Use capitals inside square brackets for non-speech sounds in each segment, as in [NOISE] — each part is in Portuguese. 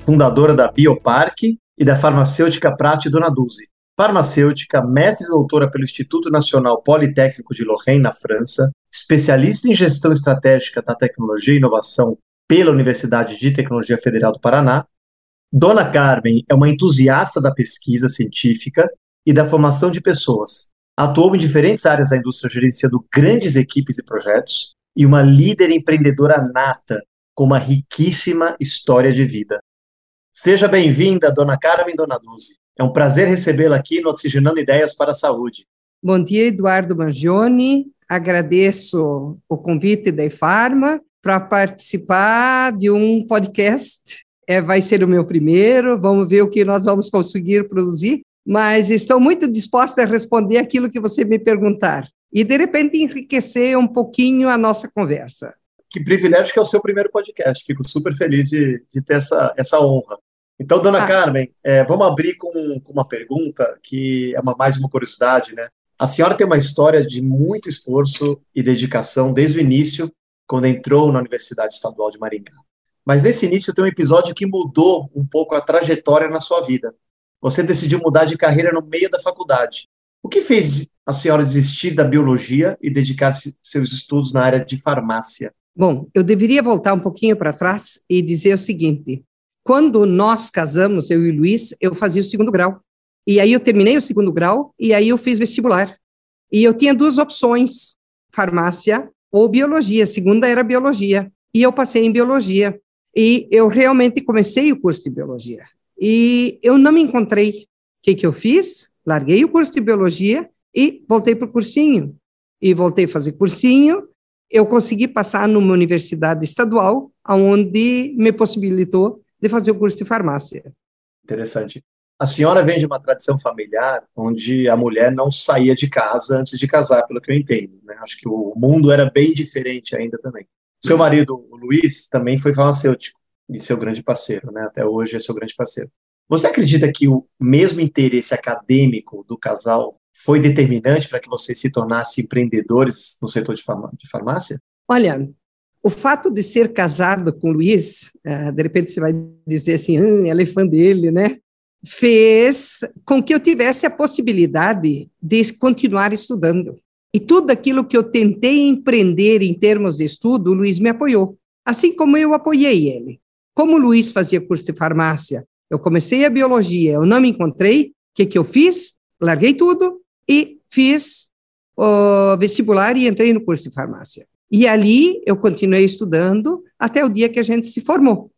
fundadora da Bioparque e da farmacêutica Prate Donaduzzi. Farmacêutica, mestre e doutora pelo Instituto Nacional Politécnico de Lorraine, na França, especialista em gestão estratégica da tecnologia e inovação pela Universidade de Tecnologia Federal do Paraná. Dona Carmen é uma entusiasta da pesquisa científica e da formação de pessoas. Atuou em diferentes áreas da indústria gerenciando grandes equipes e projetos e uma líder empreendedora nata com uma riquíssima história de vida. Seja bem-vinda, dona Carmen Donaduzzi. É um prazer recebê-la aqui no Oxigenando Ideias para a Saúde. Bom dia, Eduardo Mangione. Agradeço o convite da Efarma para participar de um podcast. É, vai ser o meu primeiro, vamos ver o que nós vamos conseguir produzir, mas estou muito disposta a responder aquilo que você me perguntar e, de repente, enriquecer um pouquinho a nossa conversa. Que privilégio que é o seu primeiro podcast. Fico super feliz de, de ter essa, essa honra. Então, dona ah. Carmen, é, vamos abrir com, com, uma pergunta que é uma, mais uma curiosidade, né? A senhora tem uma história de muito esforço e dedicação desde o início, quando entrou na Universidade Estadual de Maringá. Mas nesse início tem um episódio que mudou um pouco a trajetória na sua vida. Você decidiu mudar de carreira no meio da faculdade. O que fez a senhora desistir da biologia e dedicar seus estudos na área de farmácia? Bom, eu deveria voltar um pouquinho para trás e dizer o seguinte: quando nós casamos, eu e o Luiz, eu fazia o segundo grau. E aí eu terminei o segundo grau e aí eu fiz vestibular. E eu tinha duas opções: farmácia ou biologia. A segunda era biologia. E eu passei em biologia. E eu realmente comecei o curso de biologia. E eu não me encontrei. O que, que eu fiz? Larguei o curso de biologia e voltei para o cursinho. E voltei a fazer cursinho. Eu consegui passar numa universidade estadual, onde me possibilitou de fazer o curso de farmácia. Interessante. A senhora vem de uma tradição familiar onde a mulher não saía de casa antes de casar, pelo que eu entendo. Né? Acho que o mundo era bem diferente ainda também. Seu marido, o Luiz, também foi farmacêutico e seu grande parceiro, né? Até hoje é seu grande parceiro. Você acredita que o mesmo interesse acadêmico do casal foi determinante para que vocês se tornassem empreendedores no setor de, farmácia? Olha, o fato de ser casado com Luiz, uh, de repente você vai dizer assim, ah, ela é fã dele, né? Fez com que eu tivesse a possibilidade de continuar estudando. E tudo aquilo que eu tentei empreender em termos de estudo, o Luiz me apoiou, assim como eu apoiei ele. Como o Luiz fazia curso de farmácia, eu comecei a biologia, eu não me encontrei, o que, que eu fiz? Larguei tudo e fiz o vestibular e entrei no curso de farmácia. E ali eu continuei estudando até o dia que a gente se formou.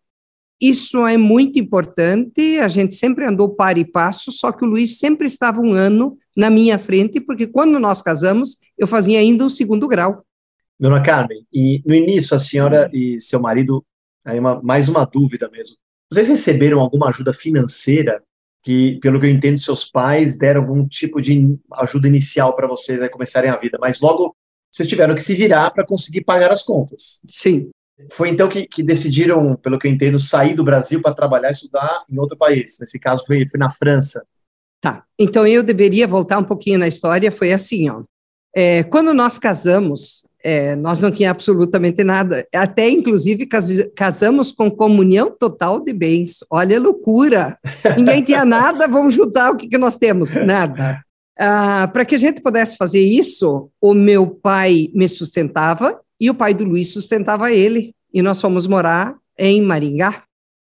Isso é muito importante, a gente sempre andou par e passo, só que o Luiz sempre estava um ano na minha frente, porque quando nós casamos, eu fazia ainda o segundo grau. Dona Carmen, e no início a senhora e seu marido, aí uma, mais uma dúvida mesmo, vocês receberam alguma ajuda financeira que, pelo que eu entendo, seus pais deram algum tipo de ajuda inicial para vocês a começarem a vida, mas logo vocês tiveram que se virar para conseguir pagar as contas. Sim. Foi então que, que decidiram, pelo que eu entendo, sair do Brasil para trabalhar e estudar em outro país. Nesse caso, foi, foi na França. Tá. Então eu deveria voltar um pouquinho na história. Foi assim, ó. É, quando nós casamos, é, nós não tínhamos absolutamente nada. Até, inclusive, cas casamos com comunhão total de bens. Olha a loucura! Ninguém tinha nada, vamos juntar o que, que nós temos? Nada. Ah, Para que a gente pudesse fazer isso, o meu pai me sustentava e o pai do Luiz sustentava ele. E nós fomos morar em Maringá.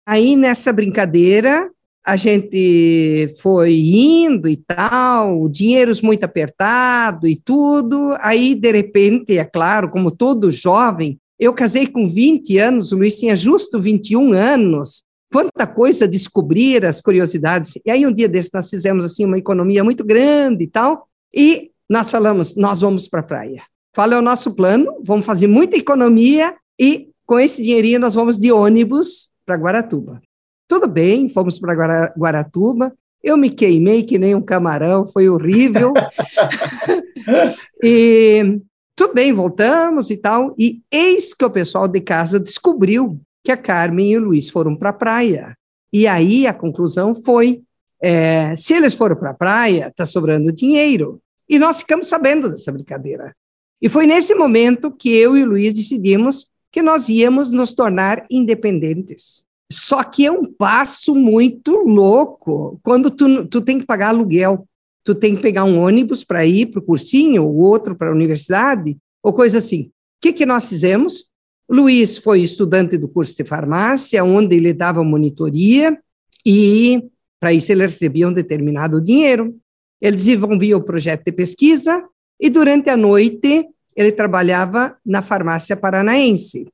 Aí, nessa brincadeira, a gente foi indo e tal, dinheiros muito apertado e tudo. Aí, de repente, é claro, como todo jovem, eu casei com 20 anos, o Luiz tinha justo 21 anos, quanta coisa descobrir, as curiosidades. E aí, um dia desse, nós fizemos assim uma economia muito grande e tal, e nós falamos: nós vamos para a praia. Qual é o nosso plano? Vamos fazer muita economia e com esse dinheirinho nós vamos de ônibus para Guaratuba. Tudo bem, fomos para Guaratuba. Eu me queimei que nem um camarão, foi horrível. [LAUGHS] e tudo bem, voltamos e tal. E eis que o pessoal de casa descobriu que a Carmen e o Luiz foram para a praia. E aí a conclusão foi: é, se eles foram para a praia, está sobrando dinheiro. E nós ficamos sabendo dessa brincadeira. E foi nesse momento que eu e o Luiz decidimos que nós íamos nos tornar independentes. Só que é um passo muito louco. Quando tu, tu tem que pagar aluguel, tu tem que pegar um ônibus para ir para o cursinho, ou outro para a universidade, ou coisa assim. O que, que nós fizemos? Luiz foi estudante do curso de farmácia, onde ele dava monitoria, e para isso ele recebia um determinado dinheiro. Ele desenvolvia o projeto de pesquisa, e durante a noite ele trabalhava na farmácia paranaense.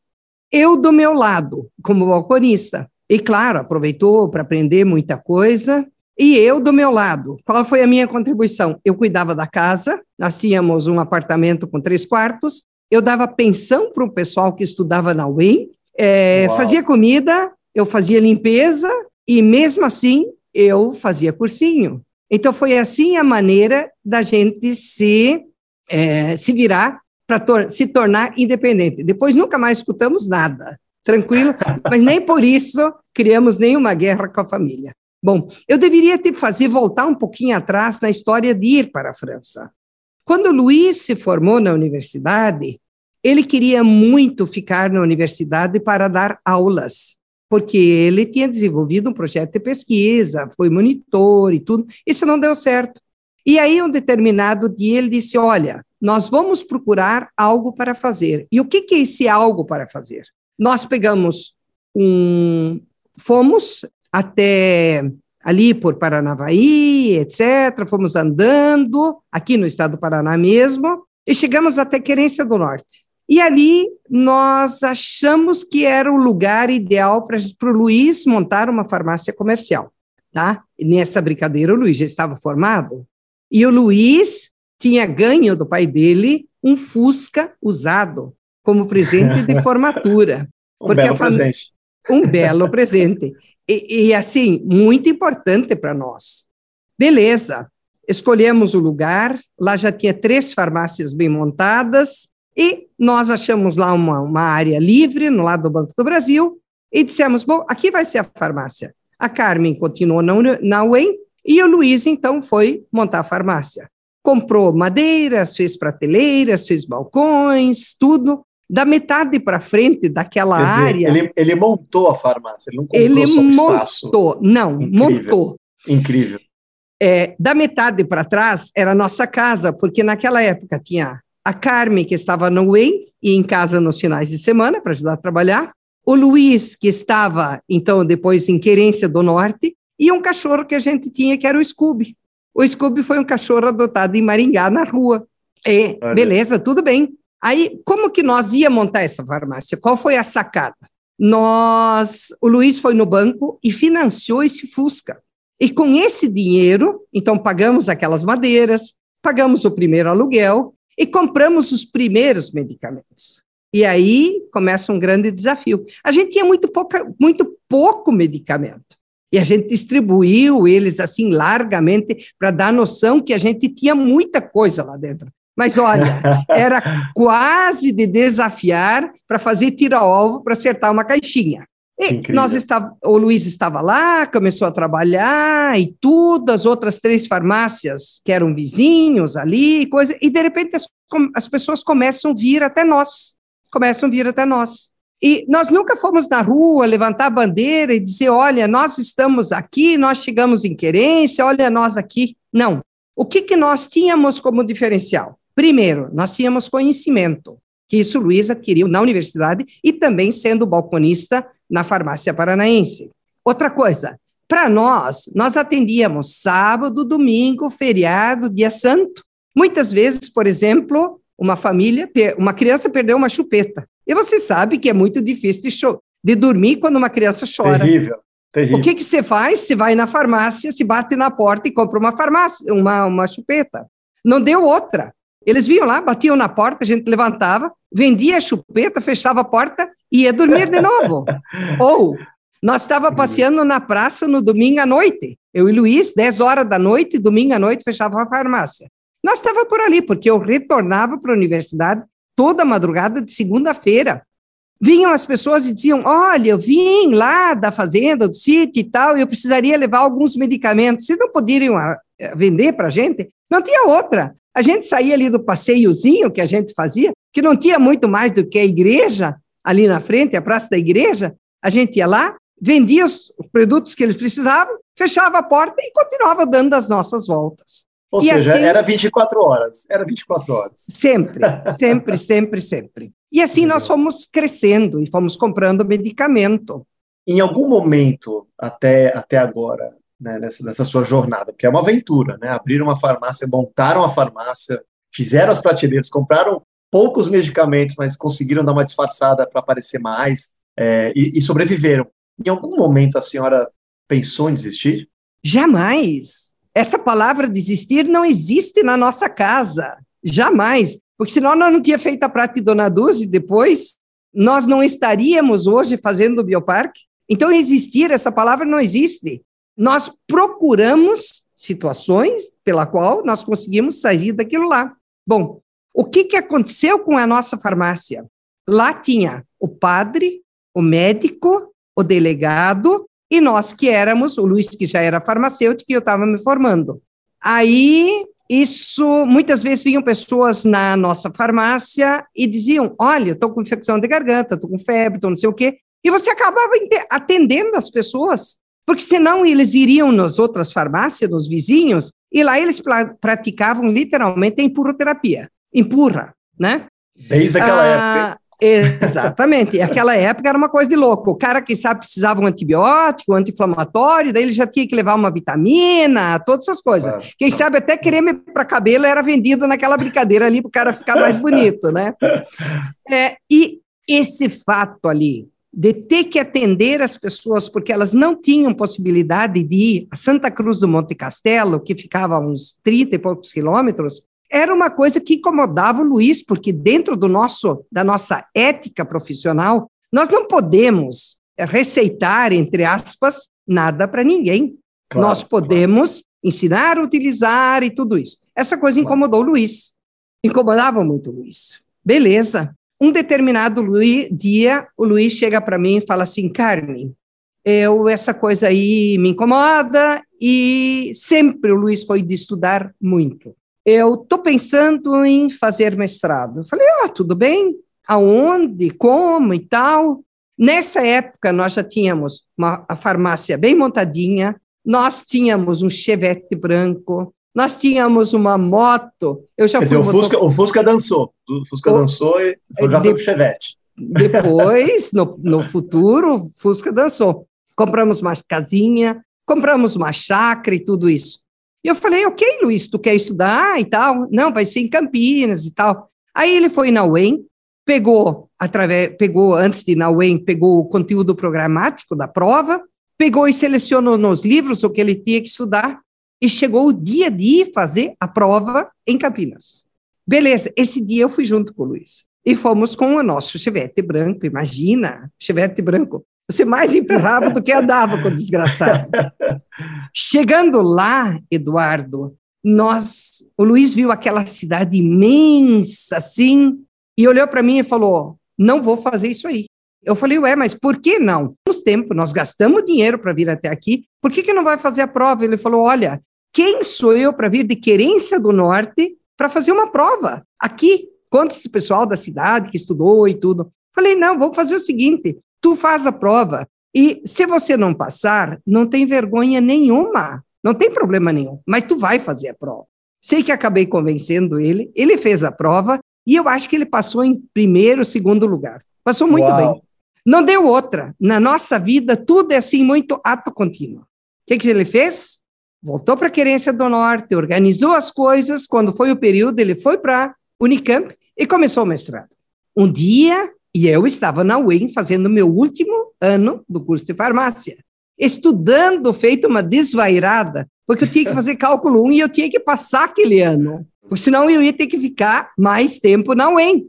Eu, do meu lado, como balconista, e claro, aproveitou para aprender muita coisa, e eu, do meu lado, qual foi a minha contribuição? Eu cuidava da casa, nós tínhamos um apartamento com três quartos, eu dava pensão para o pessoal que estudava na UEM, é, fazia comida, eu fazia limpeza, e mesmo assim eu fazia cursinho. Então foi assim a maneira da gente se, é, se virar para tor se tornar independente. Depois nunca mais escutamos nada, tranquilo, [LAUGHS] mas nem por isso criamos nenhuma guerra com a família. Bom, eu deveria te fazer voltar um pouquinho atrás na história de ir para a França. Quando Luiz se formou na universidade, ele queria muito ficar na universidade para dar aulas, porque ele tinha desenvolvido um projeto de pesquisa, foi monitor e tudo. Isso não deu certo. E aí, um determinado dia, ele disse: Olha, nós vamos procurar algo para fazer. E o que, que é esse algo para fazer? Nós pegamos um. Fomos até ali por Paranavaí, etc. Fomos andando, aqui no estado do Paraná mesmo, e chegamos até Querência do Norte. E ali nós achamos que era o lugar ideal para o Luiz montar uma farmácia comercial. Tá? E nessa brincadeira, o Luiz já estava formado, e o Luiz tinha ganho do pai dele um Fusca usado como presente de [LAUGHS] formatura. um belo fam... presente. Um belo presente. E, e assim, muito importante para nós. Beleza, escolhemos o lugar, lá já tinha três farmácias bem montadas, e nós achamos lá uma, uma área livre, no lado do Banco do Brasil, e dissemos: bom, aqui vai ser a farmácia. A Carmen continuou na, na UEM, e o Luiz, então, foi montar a farmácia. Comprou madeiras, fez prateleiras, fez balcões, tudo. Da metade para frente daquela dizer, área. Ele, ele, montou a farmácia, ele não comprou ele só espaço. montou, não, Incrível. montou. Incrível. É, da metade para trás era a nossa casa, porque naquela época tinha a Carmen, que estava no UEM e em casa nos finais de semana para ajudar a trabalhar, o Luiz, que estava, então, depois em Querência do Norte, e um cachorro que a gente tinha, que era o Scooby. O Scooby foi um cachorro adotado em Maringá, na rua. E, beleza, tudo bem. Aí, como que nós ia montar essa farmácia? Qual foi a sacada? Nós, o Luiz foi no banco e financiou esse Fusca. E com esse dinheiro, então pagamos aquelas madeiras, pagamos o primeiro aluguel e compramos os primeiros medicamentos. E aí começa um grande desafio. A gente tinha muito, pouca, muito pouco medicamento. E a gente distribuiu eles assim largamente para dar noção que a gente tinha muita coisa lá dentro. Mas olha, [LAUGHS] era quase de desafiar para fazer tira-ovo para acertar uma caixinha. E nós estava, o Luiz estava lá, começou a trabalhar e tudo, as outras três farmácias que eram vizinhos ali, coisa, e de repente as, as pessoas começam a vir até nós, começam a vir até nós. E nós nunca fomos na rua levantar a bandeira e dizer: olha, nós estamos aqui, nós chegamos em querência, olha nós aqui. Não. O que, que nós tínhamos como diferencial? Primeiro, nós tínhamos conhecimento, que isso Luiz adquiriu na universidade e também sendo balconista na farmácia paranaense. Outra coisa, para nós, nós atendíamos sábado, domingo, feriado, dia santo. Muitas vezes, por exemplo, uma família, uma criança perdeu uma chupeta. E você sabe que é muito difícil de, de dormir quando uma criança chora. Terrível. Terrível. O que, que você faz? Você vai na farmácia, se bate na porta e compra uma farmácia, uma, uma chupeta. Não deu outra. Eles vinham lá, batiam na porta, a gente levantava, vendia a chupeta, fechava a porta e ia dormir de novo. [LAUGHS] Ou Nós estava passeando na praça no domingo à noite. Eu e Luiz, 10 horas da noite, domingo à noite, fechava a farmácia. Nós estava por ali, porque eu retornava para a universidade toda madrugada de segunda-feira. Vinham as pessoas e diziam: Olha, eu vim lá da fazenda, do sítio e tal, e eu precisaria levar alguns medicamentos. Vocês não poderiam ah, vender para a gente? Não tinha outra. A gente saía ali do passeiozinho que a gente fazia, que não tinha muito mais do que a igreja ali na frente, a praça da igreja. A gente ia lá, vendia os produtos que eles precisavam, fechava a porta e continuava dando as nossas voltas. Ou e seja, assim, era 24 horas, era 24 horas. Sempre, [LAUGHS] sempre, sempre, sempre. E assim nós fomos crescendo e fomos comprando medicamento. Em algum momento, até, até agora, né, nessa, nessa sua jornada, porque é uma aventura, né? Abriram uma farmácia, montaram a farmácia, fizeram as prateleiras, compraram poucos medicamentos, mas conseguiram dar uma disfarçada para aparecer mais é, e, e sobreviveram. Em algum momento a senhora pensou em desistir? Jamais essa palavra desistir não existe na nossa casa, jamais, porque senão nós não tinha feito a prática de Dona Dulce depois, nós não estaríamos hoje fazendo o bioparque. Então, existir, essa palavra não existe. Nós procuramos situações pela qual nós conseguimos sair daquilo lá. Bom, o que, que aconteceu com a nossa farmácia? Lá tinha o padre, o médico, o delegado e nós que éramos, o Luiz que já era farmacêutico e eu estava me formando. Aí, isso, muitas vezes vinham pessoas na nossa farmácia e diziam, olha, estou com infecção de garganta, estou com febre, estou não sei o quê, e você acabava atendendo as pessoas, porque senão eles iriam nas outras farmácias, nos vizinhos, e lá eles praticavam literalmente a empurroterapia, empurra, né? Desde aquela ah, época. Exatamente. Aquela época era uma coisa de louco. O cara que sabe precisava um antibiótico, um anti-inflamatório, daí ele já tinha que levar uma vitamina, todas essas coisas. Ah, Quem sabe até creme para cabelo era vendido naquela brincadeira ali para o cara ficar mais bonito, né? [LAUGHS] É, e esse fato ali de ter que atender as pessoas porque elas não tinham possibilidade de ir a Santa Cruz do Monte Castelo, que ficava a uns 30 e poucos quilômetros, era uma coisa que incomodava o Luiz, porque dentro do nosso da nossa ética profissional, nós não podemos receitar, entre aspas, nada para ninguém. Claro, nós podemos claro. ensinar utilizar e tudo isso. Essa coisa incomodou o Luiz. Incomodava muito o Luiz. Beleza. Um determinado dia, o Luiz chega para mim e fala assim: Carmen, eu, essa coisa aí me incomoda, e sempre o Luiz foi de estudar muito eu estou pensando em fazer mestrado. Eu falei, ah, tudo bem, aonde, como e tal. Nessa época, nós já tínhamos uma, a farmácia bem montadinha, nós tínhamos um chevette branco, nós tínhamos uma moto. Eu já Quer fui dizer, o, Fusca, o Fusca dançou, o Fusca o, dançou e já de, foi pro chevette. Depois, no, no futuro, o Fusca dançou. Compramos uma casinha, compramos uma chácara e tudo isso. E eu falei, ok, Luiz, tu quer estudar e tal? Não, vai ser em Campinas e tal. Aí ele foi na UEM, pegou, através, pegou antes de ir na UEM, pegou o conteúdo programático da prova, pegou e selecionou nos livros o que ele tinha que estudar, e chegou o dia de ir fazer a prova em Campinas. Beleza, esse dia eu fui junto com o Luiz. E fomos com o nosso chevette branco, imagina, chevette branco. Você mais empurrava do que andava com o desgraçado. [LAUGHS] Chegando lá, Eduardo, nós, o Luiz viu aquela cidade imensa assim e olhou para mim e falou: "Não vou fazer isso aí". Eu falei: "Ué, mas por que não? Nos tempos nós gastamos dinheiro para vir até aqui, por que que não vai fazer a prova?". Ele falou: "Olha, quem sou eu para vir de Querência do Norte para fazer uma prova aqui? Conta esse pessoal da cidade que estudou e tudo". Falei: "Não, vamos fazer o seguinte, tu faz a prova. E se você não passar, não tem vergonha nenhuma, não tem problema nenhum, mas tu vai fazer a prova. Sei que acabei convencendo ele, ele fez a prova e eu acho que ele passou em primeiro, segundo lugar. Passou muito Uau. bem. Não deu outra. Na nossa vida, tudo é assim, muito ato contínuo. O que, que ele fez? Voltou para a Querência do Norte, organizou as coisas. Quando foi o período, ele foi para Unicamp e começou o mestrado. Um dia, e eu estava na UEM fazendo meu último ano do curso de farmácia, estudando, feito uma desvairada, porque eu tinha que fazer [LAUGHS] cálculo 1 e eu tinha que passar aquele ano, porque senão eu ia ter que ficar mais tempo na UEM.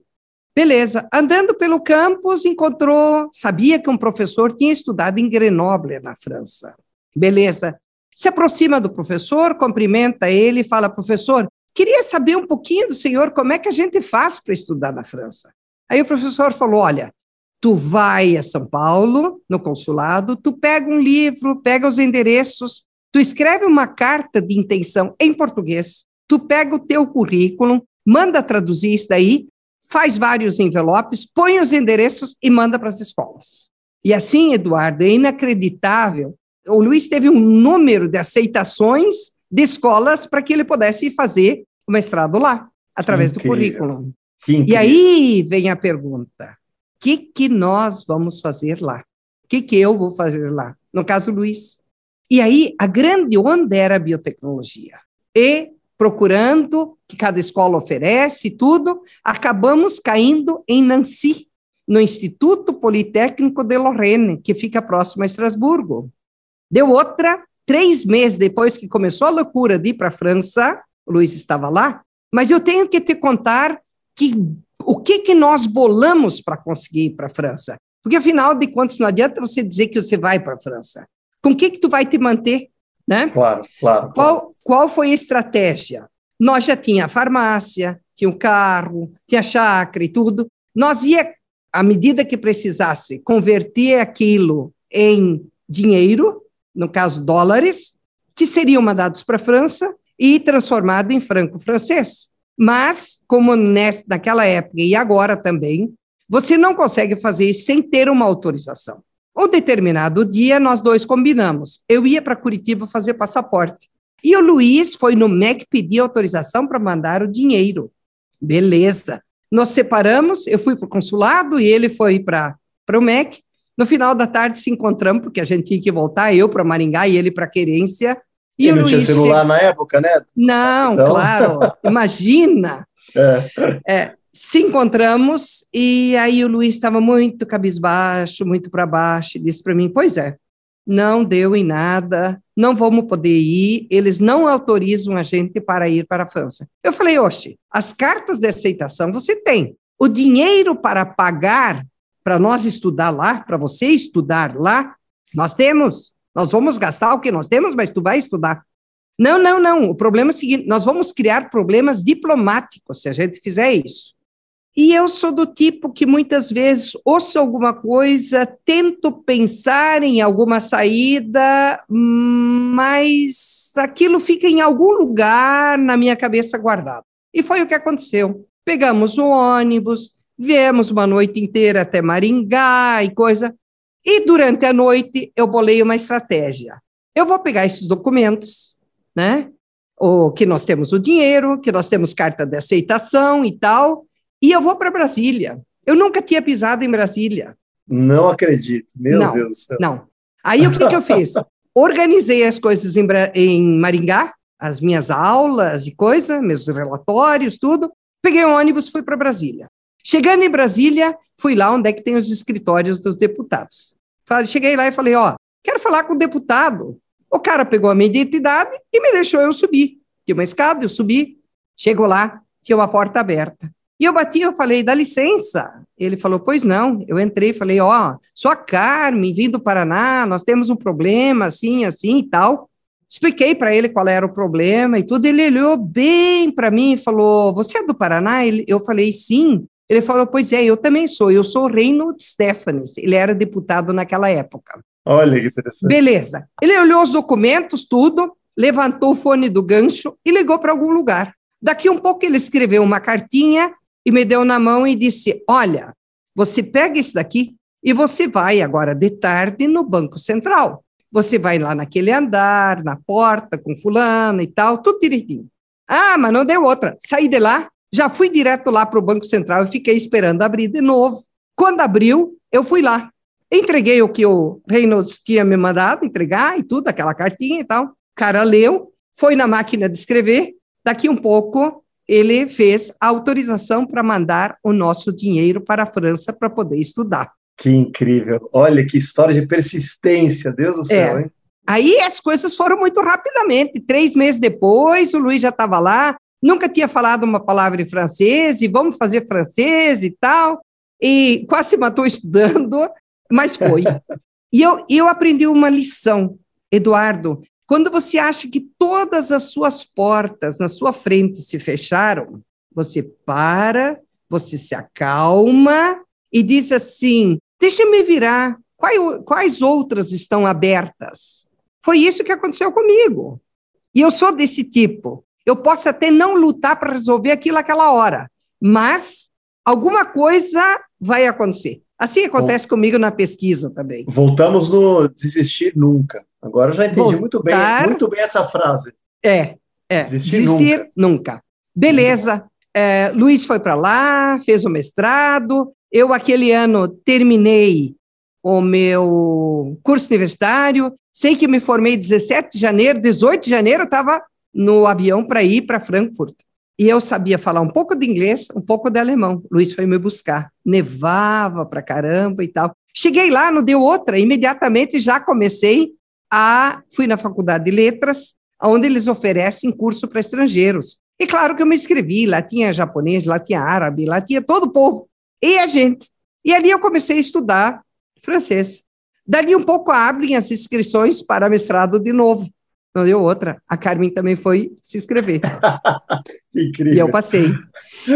Beleza. Andando pelo campus, encontrou, sabia que um professor tinha estudado em Grenoble, na França. Beleza. Se aproxima do professor, cumprimenta ele e fala: professor, queria saber um pouquinho do senhor como é que a gente faz para estudar na França. Aí o professor falou: olha, tu vai a São Paulo, no consulado, tu pega um livro, pega os endereços, tu escreve uma carta de intenção em português, tu pega o teu currículo, manda traduzir isso daí, faz vários envelopes, põe os endereços e manda para as escolas. E assim, Eduardo, é inacreditável. O Luiz teve um número de aceitações de escolas para que ele pudesse fazer o mestrado lá, através do currículo. E aí vem a pergunta: o que, que nós vamos fazer lá? O que, que eu vou fazer lá? No caso, Luiz. E aí, a grande onda era a biotecnologia. E procurando, que cada escola oferece tudo, acabamos caindo em Nancy, no Instituto Politécnico de Lorraine, que fica próximo a Estrasburgo. Deu outra, três meses depois que começou a loucura de ir para a França, o Luiz estava lá, mas eu tenho que te contar que o que, que nós bolamos para conseguir ir para a França. Porque, afinal de contas, não adianta você dizer que você vai para a França. Com o que, que tu vai te manter? Né? Claro, claro. Qual, qual foi a estratégia? Nós já tinha a farmácia, tinha o carro, tinha a chácara e tudo. Nós ia, à medida que precisasse, converter aquilo em dinheiro, no caso dólares, que seriam mandados para a França e transformado em franco francês. Mas, como nessa, naquela época e agora também, você não consegue fazer isso sem ter uma autorização. Um determinado dia, nós dois combinamos. Eu ia para Curitiba fazer passaporte. E o Luiz foi no MEC pedir autorização para mandar o dinheiro. Beleza. Nós separamos, eu fui para o consulado e ele foi para o MEC. No final da tarde se encontramos, porque a gente tinha que voltar, eu para Maringá e ele para Querência. E, e não Luiz tinha celular na época, né? Não, então... claro. [LAUGHS] Imagina. É. É, se encontramos e aí o Luiz estava muito cabisbaixo, muito para baixo, e disse para mim: Pois é, não deu em nada, não vamos poder ir, eles não autorizam a gente para ir para a França. Eu falei: Oxe, as cartas de aceitação você tem, o dinheiro para pagar para nós estudar lá, para você estudar lá, nós temos. Nós vamos gastar o que nós temos, mas tu vai estudar. Não, não, não. O problema é o seguinte: nós vamos criar problemas diplomáticos se a gente fizer isso. E eu sou do tipo que muitas vezes ouço alguma coisa, tento pensar em alguma saída, mas aquilo fica em algum lugar na minha cabeça guardado. E foi o que aconteceu. Pegamos o ônibus, viemos uma noite inteira até Maringá e coisa. E durante a noite eu bolei uma estratégia. Eu vou pegar esses documentos, né? O que nós temos o dinheiro, que nós temos carta de aceitação e tal, e eu vou para Brasília. Eu nunca tinha pisado em Brasília. Não acredito, meu não, Deus do céu. Não. Aí o que, que eu fiz? [LAUGHS] Organizei as coisas em, em Maringá, as minhas aulas e coisa, meus relatórios, tudo. Peguei um ônibus, fui para Brasília. Chegando em Brasília, fui lá onde é que tem os escritórios dos deputados. Cheguei lá e falei, ó, quero falar com o deputado. O cara pegou a minha identidade e me deixou eu subir. Tinha uma escada, eu subi. Chegou lá, tinha uma porta aberta. E eu bati, eu falei, dá licença. Ele falou, pois não. Eu entrei e falei, ó, oh, sou a Carmen, vim do Paraná, nós temos um problema, assim, assim e tal. Expliquei para ele qual era o problema e tudo. Ele olhou bem para mim e falou, você é do Paraná? eu falei, sim. Ele falou, pois é, eu também sou. Eu sou o Reino Stefanes. Ele era deputado naquela época. Olha que interessante. Beleza. Ele olhou os documentos, tudo, levantou o fone do gancho e ligou para algum lugar. Daqui um pouco ele escreveu uma cartinha e me deu na mão e disse: Olha, você pega esse daqui e você vai agora de tarde no Banco Central. Você vai lá naquele andar, na porta, com fulano e tal, tudo direitinho. Ah, mas não deu outra. Saí de lá, já fui direto lá para o Banco Central e fiquei esperando abrir de novo. Quando abriu, eu fui lá. Entreguei o que o Reynolds tinha me mandado entregar e tudo, aquela cartinha e tal. O cara leu, foi na máquina de escrever. Daqui um pouco, ele fez a autorização para mandar o nosso dinheiro para a França para poder estudar. Que incrível! Olha que história de persistência, Deus do céu, é. hein? Aí as coisas foram muito rapidamente. Três meses depois, o Luiz já estava lá. Nunca tinha falado uma palavra em francês, e vamos fazer francês e tal, e quase se matou [LAUGHS] estudando, mas foi. e eu, eu aprendi uma lição, Eduardo, quando você acha que todas as suas portas na sua frente se fecharam, você para, você se acalma e diz assim: deixa eu me virar, quais, quais outras estão abertas? Foi isso que aconteceu comigo. E eu sou desse tipo. Eu posso até não lutar para resolver aquilo naquela hora, mas alguma coisa vai acontecer. Assim acontece Bom, comigo na pesquisa também. Voltamos no desistir nunca. Agora já entendi Voltar, muito bem, muito bem essa frase. É, é. Desistir, desistir nunca. nunca. Beleza. É, Luiz foi para lá, fez o mestrado. Eu, aquele ano, terminei o meu curso universitário. Sei que me formei 17 de janeiro, 18 de janeiro eu estava no avião para ir para Frankfurt. E eu sabia falar um pouco de inglês, um pouco de alemão. Luiz foi me buscar. Nevava para caramba e tal. Cheguei lá, não deu outra. Imediatamente já comecei a. Fui na faculdade de letras, onde eles oferecem curso para estrangeiros. E claro que eu me inscrevi. Lá tinha japonês, lá tinha árabe, lá tinha todo o povo. E a gente. E ali eu comecei a estudar francês. Dali um pouco abrem as inscrições para mestrado de novo. Não deu outra. A Carmen também foi se inscrever. [LAUGHS] Incrível. E eu passei.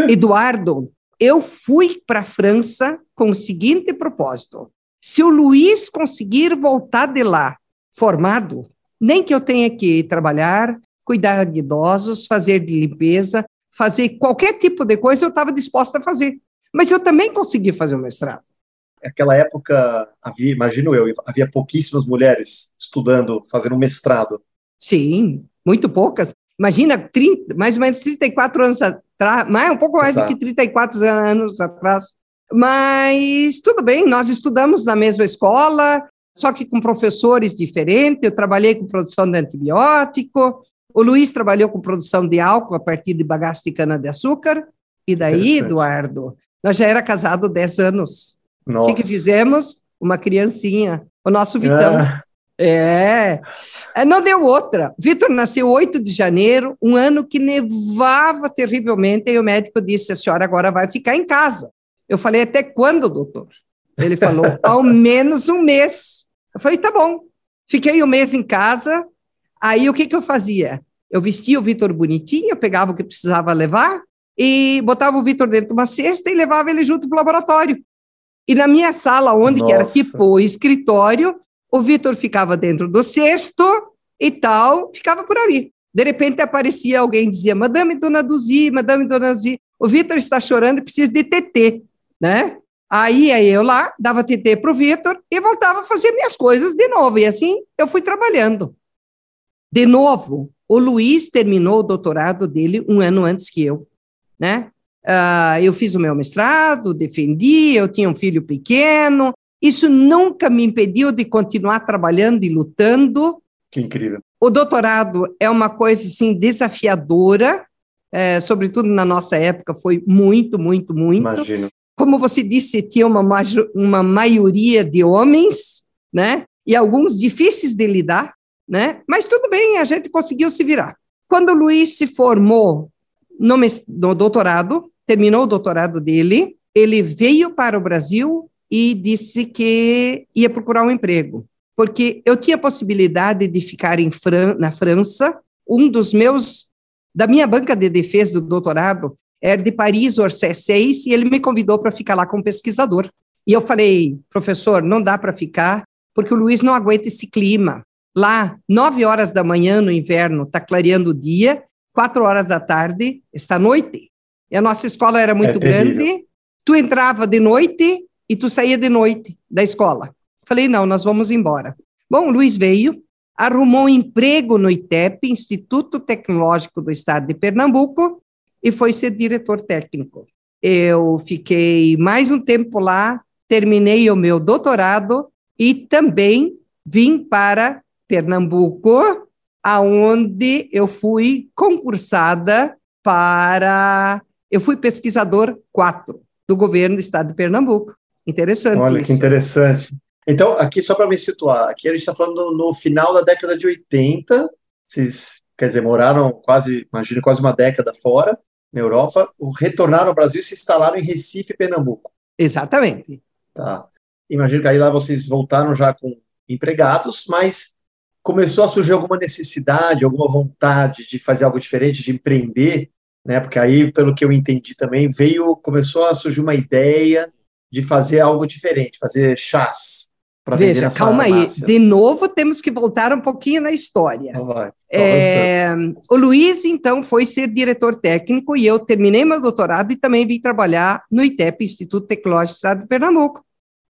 Eduardo, eu fui para a França com o seguinte propósito: se o Luiz conseguir voltar de lá formado, nem que eu tenha que trabalhar, cuidar de idosos, fazer de limpeza, fazer qualquer tipo de coisa, eu estava disposta a fazer. Mas eu também consegui fazer o mestrado. Naquela época, havia, imagino eu, havia pouquíssimas mulheres estudando, fazendo mestrado. Sim, muito poucas. Imagina, 30, mais ou menos 34 anos atrás, mais, um pouco mais Exato. do que 34 anos atrás. Mas tudo bem, nós estudamos na mesma escola, só que com professores diferentes. Eu trabalhei com produção de antibiótico, o Luiz trabalhou com produção de álcool a partir de bagaço de cana-de-açúcar. E daí, Eduardo, nós já era casado 10 anos. O que, que, fizemos? Uma criancinha, o nosso Vitão. Ah. É. é. Não deu outra. Vitor nasceu 8 de janeiro, um ano que nevava terrivelmente, e o médico disse: a senhora agora vai ficar em casa. Eu falei: até quando, doutor? Ele falou: [LAUGHS] ao menos um mês. Eu falei: tá bom. Fiquei um mês em casa. Aí o que, que eu fazia? Eu vestia o Vitor bonitinho, pegava o que precisava levar e botava o Vitor dentro de uma cesta e levava ele junto para o laboratório. E na minha sala, onde que era tipo escritório, o Vitor ficava dentro do cesto e tal, ficava por ali. De repente aparecia alguém e dizia: Madame Dona Duzi, Madame Dona Duzi, o Vitor está chorando e precisa de TT, né? Aí, eu lá, dava TT para o Vitor e voltava a fazer minhas coisas de novo. E assim eu fui trabalhando. De novo, o Luiz terminou o doutorado dele um ano antes que eu, né? Uh, eu fiz o meu mestrado, defendi, eu tinha um filho pequeno, isso nunca me impediu de continuar trabalhando e lutando. Que incrível. O doutorado é uma coisa assim desafiadora, é, sobretudo na nossa época foi muito, muito, muito. Imagino. Como você disse, tinha uma, uma maioria de homens, né? E alguns difíceis de lidar, né? Mas tudo bem, a gente conseguiu se virar. Quando o Luiz se formou no, no doutorado, terminou o doutorado dele, ele veio para o Brasil e disse que ia procurar um emprego, porque eu tinha possibilidade de ficar em Fran na França. Um dos meus, da minha banca de defesa do doutorado, era de Paris, Orsay 6, e ele me convidou para ficar lá como pesquisador. E eu falei, professor, não dá para ficar, porque o Luiz não aguenta esse clima. Lá, nove horas da manhã no inverno, está clareando o dia, quatro horas da tarde, está noite. E a nossa escola era muito é grande, tu entrava de noite, e tu saía de noite da escola. Falei, não, nós vamos embora. Bom, o Luiz veio, arrumou um emprego no ITEP, Instituto Tecnológico do Estado de Pernambuco, e foi ser diretor técnico. Eu fiquei mais um tempo lá, terminei o meu doutorado e também vim para Pernambuco, aonde eu fui concursada para eu fui pesquisador 4 do governo do estado de Pernambuco. Interessante. Olha, isso. que interessante. Então, aqui, só para me situar, aqui a gente está falando no, final da década de 80, vocês quer dizer, moraram quase, imagina, quase uma década fora, na Europa, retornaram ao Brasil e se instalaram em Recife, Pernambuco. Exatamente. Tá. Imagino que aí lá vocês voltaram já com empregados, mas começou a surgir alguma necessidade, alguma vontade de fazer algo diferente, de empreender, né? Porque aí, pelo que eu entendi também, veio, começou a surgir uma ideia de fazer algo diferente, fazer chás para vender Veja, calma aí. De novo, temos que voltar um pouquinho na história. Então vai. É, o Luiz, então, foi ser diretor técnico e eu terminei meu doutorado e também vim trabalhar no ITEP, Instituto Tecnológico do Estado de Pernambuco.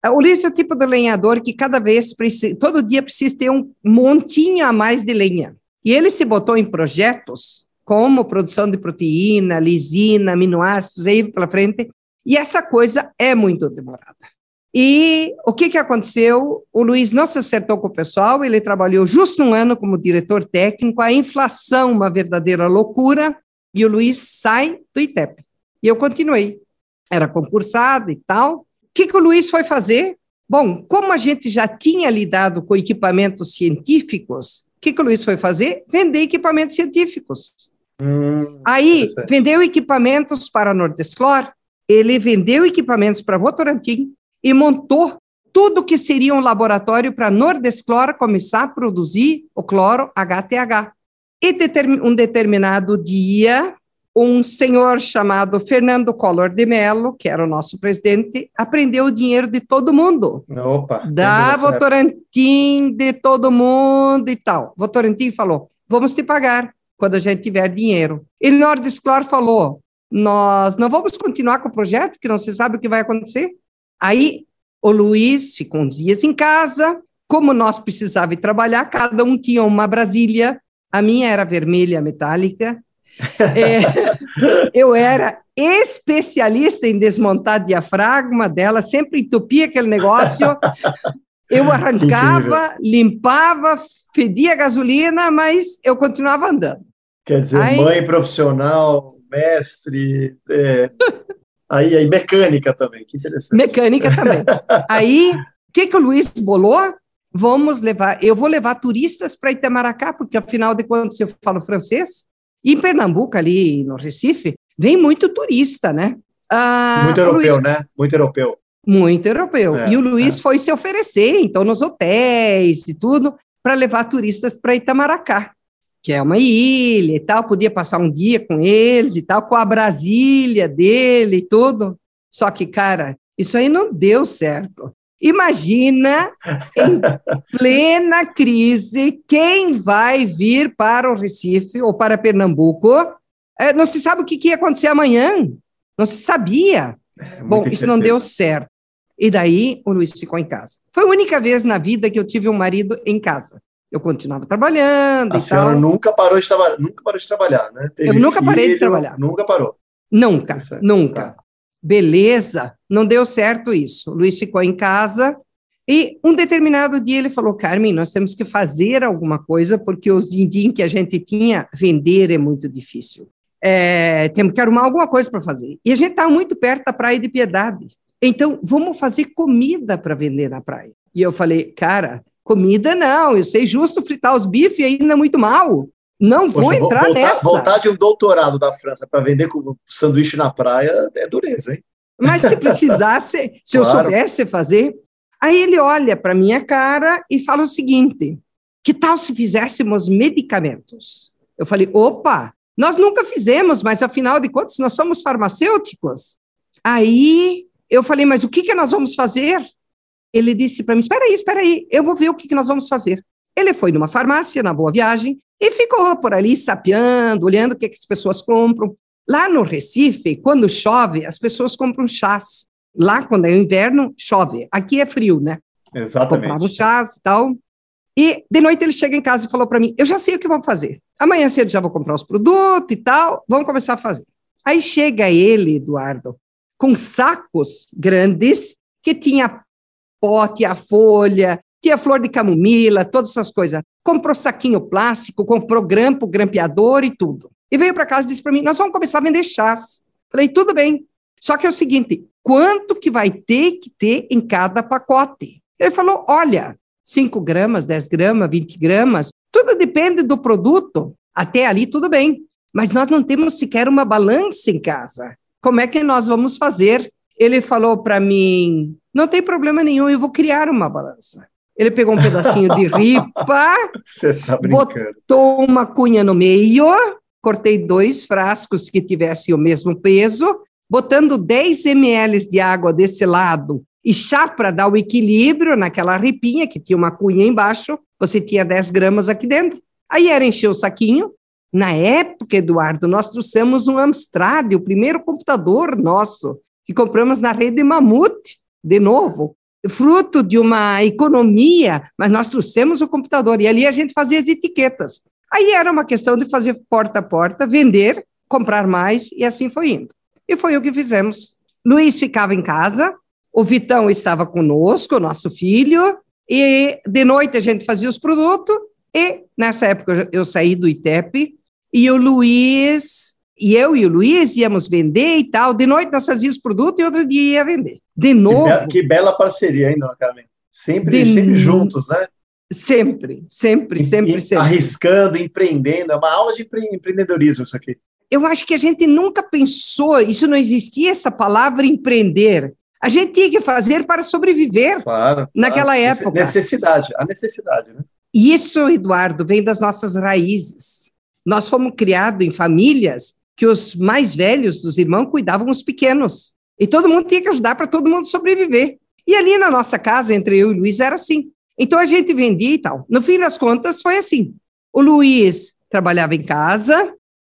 O Luiz é o tipo de lenhador que cada vez, precisa, todo dia precisa ter um montinho a mais de lenha. E ele se botou em projetos como produção de proteína, lisina, aminoácidos, aí pela frente, e essa coisa é muito demorada. E o que, que aconteceu? O Luiz não se acertou com o pessoal, ele trabalhou justo um ano como diretor técnico, a inflação, uma verdadeira loucura, e o Luiz sai do ITEP. E eu continuei. Era concursado e tal. O que, que o Luiz foi fazer? Bom, como a gente já tinha lidado com equipamentos científicos, o que, que o Luiz foi fazer? Vender equipamentos científicos. Hum, Aí, vendeu equipamentos para a Nordesclor, ele vendeu equipamentos para Votorantim, e montou tudo que seria um laboratório para Nordesclora começar a produzir o cloro HTH. E um determinado dia, um senhor chamado Fernando Collor de Mello, que era o nosso presidente, aprendeu o dinheiro de todo mundo. Opa! Da Votorantim, de todo mundo e tal. Votorantim falou, vamos te pagar quando a gente tiver dinheiro. E Nordesclor falou, nós não vamos continuar com o projeto, porque não se sabe o que vai acontecer. Aí o Luiz ficou uns dias em casa, como nós precisávamos trabalhar, cada um tinha uma Brasília, a minha era vermelha metálica, [LAUGHS] é, eu era especialista em desmontar diafragma dela, sempre entupia aquele negócio, eu [LAUGHS] arrancava, limpava, fedia gasolina, mas eu continuava andando. Quer dizer, Aí, mãe profissional, mestre, é, Aí, aí mecânica também, que interessante. Mecânica também. [LAUGHS] aí, o que, que o Luiz bolou? Vamos levar, eu vou levar turistas para Itamaracá, porque afinal de contas eu falo francês. E em Pernambuco, ali no Recife, vem muito turista, né? Ah, muito europeu, Luiz, né? Muito europeu. Muito europeu. É, e o Luiz é. foi se oferecer, então, nos hotéis e tudo, para levar turistas para Itamaracá que é uma ilha e tal, podia passar um dia com eles e tal, com a Brasília dele e tudo. Só que, cara, isso aí não deu certo. Imagina, em [LAUGHS] plena crise, quem vai vir para o Recife ou para Pernambuco? É, não se sabe o que, ia acontecer amanhã. Não se sabia. É, Bom, isso não deu certo. E daí o Luiz ficou em casa. Foi a única vez na vida que eu tive um marido em casa eu continuava trabalhando. A senhora tal. nunca parou de trabalhar, nunca parou de trabalhar, né? Teve eu nunca filho, parei de trabalhar. Nunca parou. Nunca, nunca. Tá. Beleza, não deu certo isso. O Luiz ficou em casa e um determinado dia ele falou: Carmen, nós temos que fazer alguma coisa porque os din-din que a gente tinha, vender é muito difícil. É, temos que arrumar alguma coisa para fazer. E a gente está muito perto da Praia de Piedade. Então, vamos fazer comida para vender na praia. E eu falei, cara, Comida não, eu sei justo fritar os bifes ainda é muito mal. Não vou Poxa, entrar voltar, nessa. Voltar de um doutorado da França para vender como sanduíche na praia é dureza, hein? Mas se [LAUGHS] precisasse, se claro. eu soubesse fazer. Aí ele olha para minha cara e fala o seguinte: que tal se fizéssemos medicamentos? Eu falei: opa, nós nunca fizemos, mas afinal de contas nós somos farmacêuticos. Aí eu falei: mas o que, que nós vamos fazer? Ele disse para mim: Espera aí, espera aí, eu vou ver o que, que nós vamos fazer. Ele foi numa farmácia, na Boa Viagem, e ficou por ali sapeando, olhando o que, que as pessoas compram. Lá no Recife, quando chove, as pessoas compram chás. Lá, quando é inverno, chove. Aqui é frio, né? Exatamente. Comprava chás e tal. E de noite ele chega em casa e falou para mim: Eu já sei o que vamos fazer. Amanhã cedo já vou comprar os produtos e tal, vamos começar a fazer. Aí chega ele, Eduardo, com sacos grandes que tinha pote, a folha, tinha flor de camomila, todas essas coisas. Comprou saquinho plástico, comprou grampo, grampeador e tudo. E veio para casa e disse para mim: Nós vamos começar a vender chás. Falei: Tudo bem. Só que é o seguinte: quanto que vai ter que ter em cada pacote? Ele falou: Olha, 5 gramas, 10 gramas, 20 gramas, tudo depende do produto. Até ali tudo bem, mas nós não temos sequer uma balança em casa. Como é que nós vamos fazer? Ele falou para mim: não tem problema nenhum, eu vou criar uma balança. Ele pegou um pedacinho de ripa, [LAUGHS] tá botou uma cunha no meio, cortei dois frascos que tivessem o mesmo peso, botando 10 ml de água desse lado e chá para dar o equilíbrio naquela ripinha que tinha uma cunha embaixo, você tinha 10 gramas aqui dentro. Aí era encher o saquinho. Na época, Eduardo, nós trouxemos um Amstrad, o primeiro computador nosso, que compramos na rede Mamute, de novo, fruto de uma economia, mas nós trouxemos o computador e ali a gente fazia as etiquetas. Aí era uma questão de fazer porta a porta, vender, comprar mais e assim foi indo. E foi o que fizemos. Luiz ficava em casa, o Vitão estava conosco, nosso filho, e de noite a gente fazia os produtos, e nessa época eu saí do ITEP, e o Luiz, e eu e o Luiz íamos vender e tal, de noite nós fazíamos produto e outro dia ia vender. De novo. Que, be que bela parceria, hein, Carmen? Sempre, sempre juntos, né? Sempre, sempre, sempre, e, sempre. Arriscando, empreendendo, é uma aula de empreendedorismo isso aqui. Eu acho que a gente nunca pensou, isso não existia essa palavra empreender. A gente tinha que fazer para sobreviver claro, naquela claro. época. Necessidade, a necessidade, né? E isso, Eduardo, vem das nossas raízes. Nós fomos criados em famílias que os mais velhos dos irmãos cuidavam os pequenos. E todo mundo tinha que ajudar para todo mundo sobreviver. E ali na nossa casa, entre eu e o Luiz, era assim. Então a gente vendia e tal. No fim das contas, foi assim. O Luiz trabalhava em casa,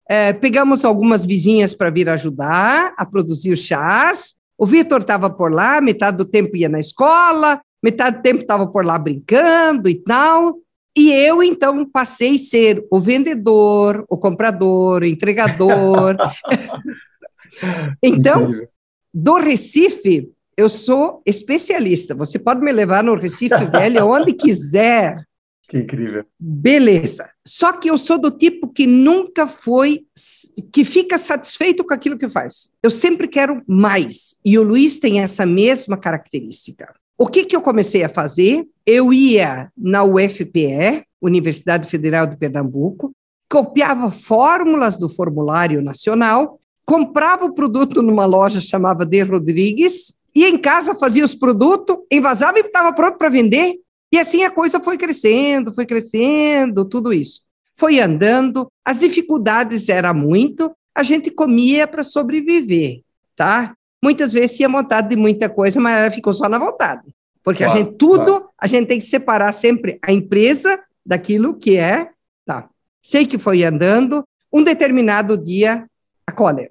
é, pegamos algumas vizinhas para vir ajudar a produzir os chás. O Vitor estava por lá, metade do tempo ia na escola, metade do tempo estava por lá brincando e tal. E eu, então, passei a ser o vendedor, o comprador, o entregador. [LAUGHS] então, Incrível. do Recife, eu sou especialista. Você pode me levar no Recife Velho, [LAUGHS] onde quiser. Que incrível. Beleza. Só que eu sou do tipo que nunca foi, que fica satisfeito com aquilo que faz. Eu sempre quero mais. E o Luiz tem essa mesma característica. O que, que eu comecei a fazer? Eu ia na UFPE, Universidade Federal de Pernambuco, copiava fórmulas do formulário nacional, comprava o produto numa loja chamada De Rodrigues, ia em casa, fazia os produtos, envasava e estava pronto para vender. E assim a coisa foi crescendo, foi crescendo, tudo isso. Foi andando, as dificuldades eram muito, a gente comia para sobreviver, tá? Muitas vezes tinha vontade de muita coisa, mas ela ficou só na vontade. Porque claro, a gente, tudo, claro. a gente tem que separar sempre a empresa daquilo que é, tá. Sei que foi andando, um determinado dia, a cólera.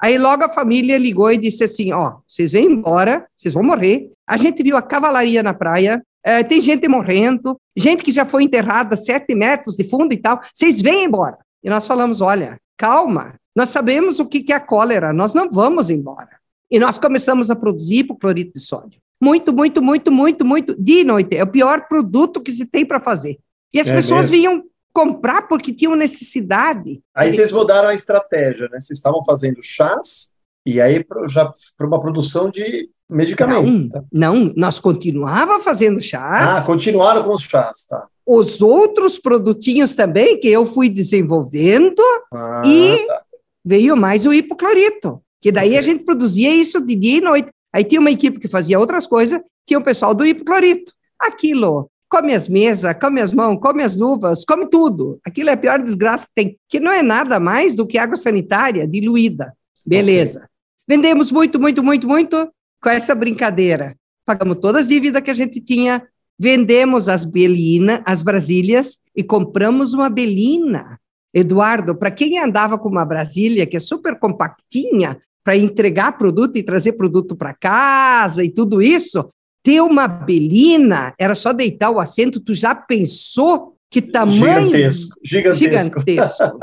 Aí logo a família ligou e disse assim, ó, vocês vêm embora, vocês vão morrer. A gente viu a cavalaria na praia, é, tem gente morrendo, gente que já foi enterrada sete metros de fundo e tal, vocês vêm embora. E nós falamos, olha, calma, nós sabemos o que é a cólera, nós não vamos embora. E nós começamos a produzir hipoclorito de sódio. Muito, muito, muito, muito, muito, dia e noite. É o pior produto que se tem para fazer. E as é pessoas mesmo. vinham comprar porque tinham necessidade. Aí vocês mudaram a estratégia, né? Vocês estavam fazendo chás e aí já para uma produção de medicamento. Não, tá? não, nós continuava fazendo chás. Ah, continuaram com os chás, tá. Os outros produtinhos também que eu fui desenvolvendo ah, e tá. veio mais o hipoclorito. Que daí a gente produzia isso de dia e noite. Aí tinha uma equipe que fazia outras coisas, tinha o pessoal do hipoclorito. Aquilo, come as mesas, come as mãos, come as luvas, come tudo. Aquilo é a pior desgraça que tem, que não é nada mais do que água sanitária diluída. Beleza. Okay. Vendemos muito, muito, muito, muito com essa brincadeira. Pagamos todas as dívidas que a gente tinha, vendemos as belinas, as brasílias e compramos uma belina. Eduardo, para quem andava com uma Brasília que é super compactinha, para entregar produto e trazer produto para casa e tudo isso, ter uma belina era só deitar o assento, tu já pensou que tamanho gigantesco, gigantesco. gigantesco.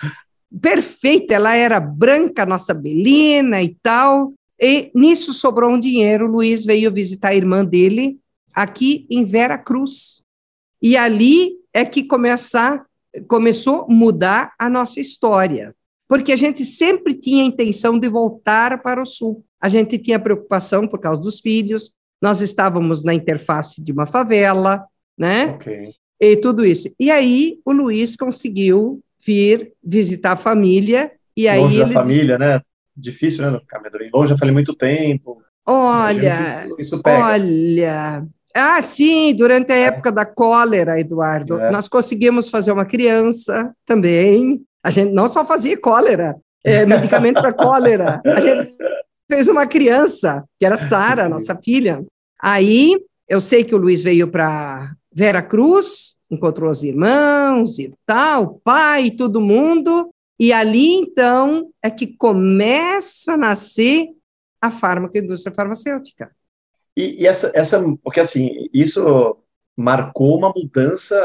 [LAUGHS] Perfeita, ela era branca, nossa belina e tal. E nisso sobrou um dinheiro, o Luiz veio visitar a irmã dele aqui em Vera Cruz. E ali é que começar, começou a mudar a nossa história porque a gente sempre tinha a intenção de voltar para o Sul. A gente tinha preocupação por causa dos filhos, nós estávamos na interface de uma favela, né? Okay. E tudo isso. E aí o Luiz conseguiu vir visitar a família. E aí longe da ele família, né? Difícil, né? Longe, já falei muito tempo. Olha, olha. Ah, sim, durante a é. época da cólera, Eduardo, é. nós conseguimos fazer uma criança também. A gente não só fazia cólera, é, medicamento para cólera. A gente fez uma criança, que era Sara, nossa filha. Aí, eu sei que o Luiz veio para Vera Cruz, encontrou os irmãos e tal, o pai, todo mundo, e ali, então, é que começa a nascer a fármaca, a indústria farmacêutica. E, e, essa, essa, porque assim, isso marcou uma mudança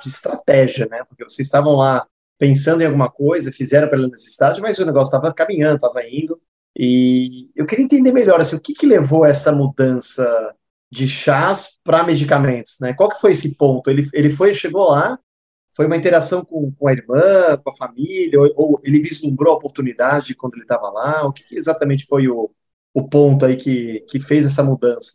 de estratégia, né? Porque vocês estavam lá pensando em alguma coisa, fizeram pela necessidade, mas o negócio estava caminhando, estava indo. E eu queria entender melhor assim, o que, que levou essa mudança de chás para medicamentos, né? Qual que foi esse ponto? Ele, ele foi, chegou lá, foi uma interação com, com a irmã, com a família, ou, ou ele vislumbrou a oportunidade quando ele estava lá? O que, que, exatamente foi o, o ponto aí que, que fez essa mudança?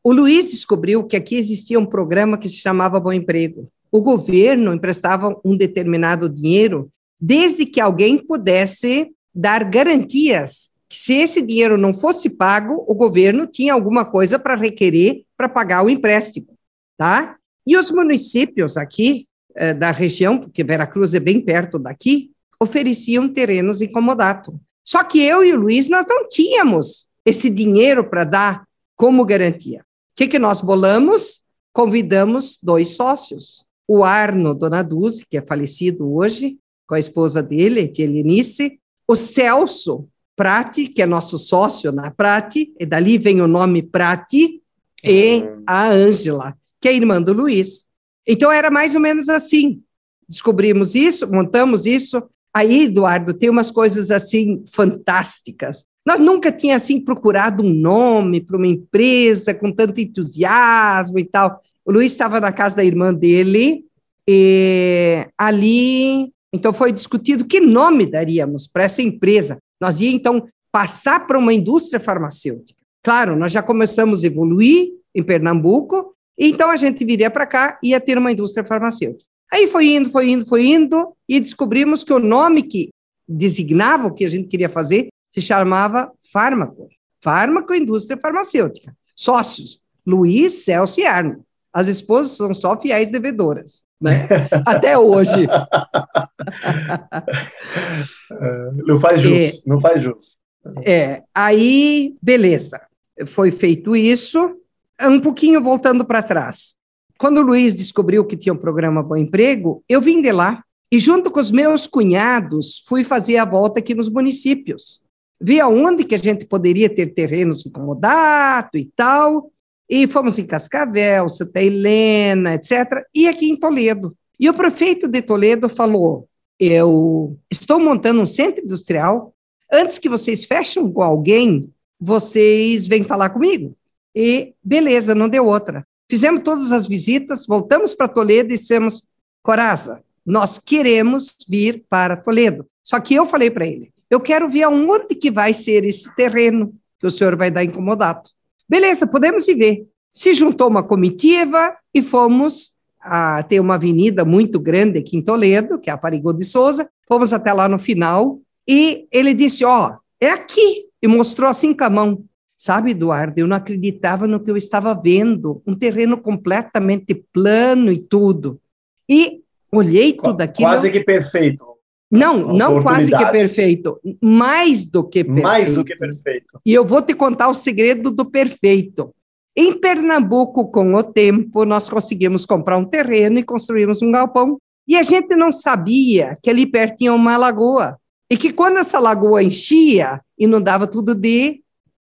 O Luiz descobriu que aqui existia um programa que se chamava Bom Emprego. O governo emprestava um determinado dinheiro desde que alguém pudesse dar garantias que se esse dinheiro não fosse pago, o governo tinha alguma coisa para requerer para pagar o empréstimo, tá? E os municípios aqui eh, da região, porque Veracruz é bem perto daqui, ofereciam terrenos em comodato. Só que eu e o Luiz, nós não tínhamos esse dinheiro para dar como garantia. O que, que nós bolamos? Convidamos dois sócios. O Arno Donaduzzi, que é falecido hoje, com a esposa dele, Etielenice, o Celso Prati, que é nosso sócio na Prati, e dali vem o nome Prati, e a Ângela, que é irmã do Luiz. Então era mais ou menos assim. Descobrimos isso, montamos isso. Aí, Eduardo, tem umas coisas assim fantásticas. Nós nunca tinha assim procurado um nome para uma empresa com tanto entusiasmo e tal. O Luiz estava na casa da irmã dele e ali então foi discutido que nome daríamos para essa empresa. Nós ia, então, passar para uma indústria farmacêutica. Claro, nós já começamos a evoluir em Pernambuco, então a gente viria para cá e ia ter uma indústria farmacêutica. Aí foi indo, foi indo, foi indo, e descobrimos que o nome que designava o que a gente queria fazer se chamava fármaco. Fármaco Indústria Farmacêutica. Sócios, Luiz, Celso e Arno. As esposas são só fiéis devedoras né? [LAUGHS] Até hoje. [LAUGHS] não faz jus, é, não faz jus. É, aí, beleza, foi feito isso. Um pouquinho voltando para trás. Quando o Luiz descobriu que tinha um programa Bom Emprego, eu vim de lá e, junto com os meus cunhados, fui fazer a volta aqui nos municípios. Vi aonde que a gente poderia ter terrenos incomodados e tal, e fomos em Cascavel, Santa Helena, etc., e aqui em Toledo. E o prefeito de Toledo falou: Eu estou montando um centro industrial. Antes que vocês fechem com alguém, vocês vêm falar comigo. E beleza, não deu outra. Fizemos todas as visitas, voltamos para Toledo e dissemos: Coraza, nós queremos vir para Toledo. Só que eu falei para ele: eu quero ver aonde que vai ser esse terreno que o senhor vai dar incomodado. Beleza, podemos ir ver. Se juntou uma comitiva e fomos a ter uma avenida muito grande aqui em Toledo, que é a Parigô de Souza. Fomos até lá no final e ele disse: Ó, oh, é aqui. E mostrou assim com a mão. Sabe, Eduardo, eu não acreditava no que eu estava vendo. Um terreno completamente plano e tudo. E olhei tudo aquilo. Quase que perfeito. Não, não quase que perfeito, mais do que perfeito. Mais do que perfeito. E eu vou te contar o segredo do perfeito. Em Pernambuco, com o tempo, nós conseguimos comprar um terreno e construímos um galpão. E a gente não sabia que ali perto tinha uma lagoa. E que quando essa lagoa enchia, inundava tudo de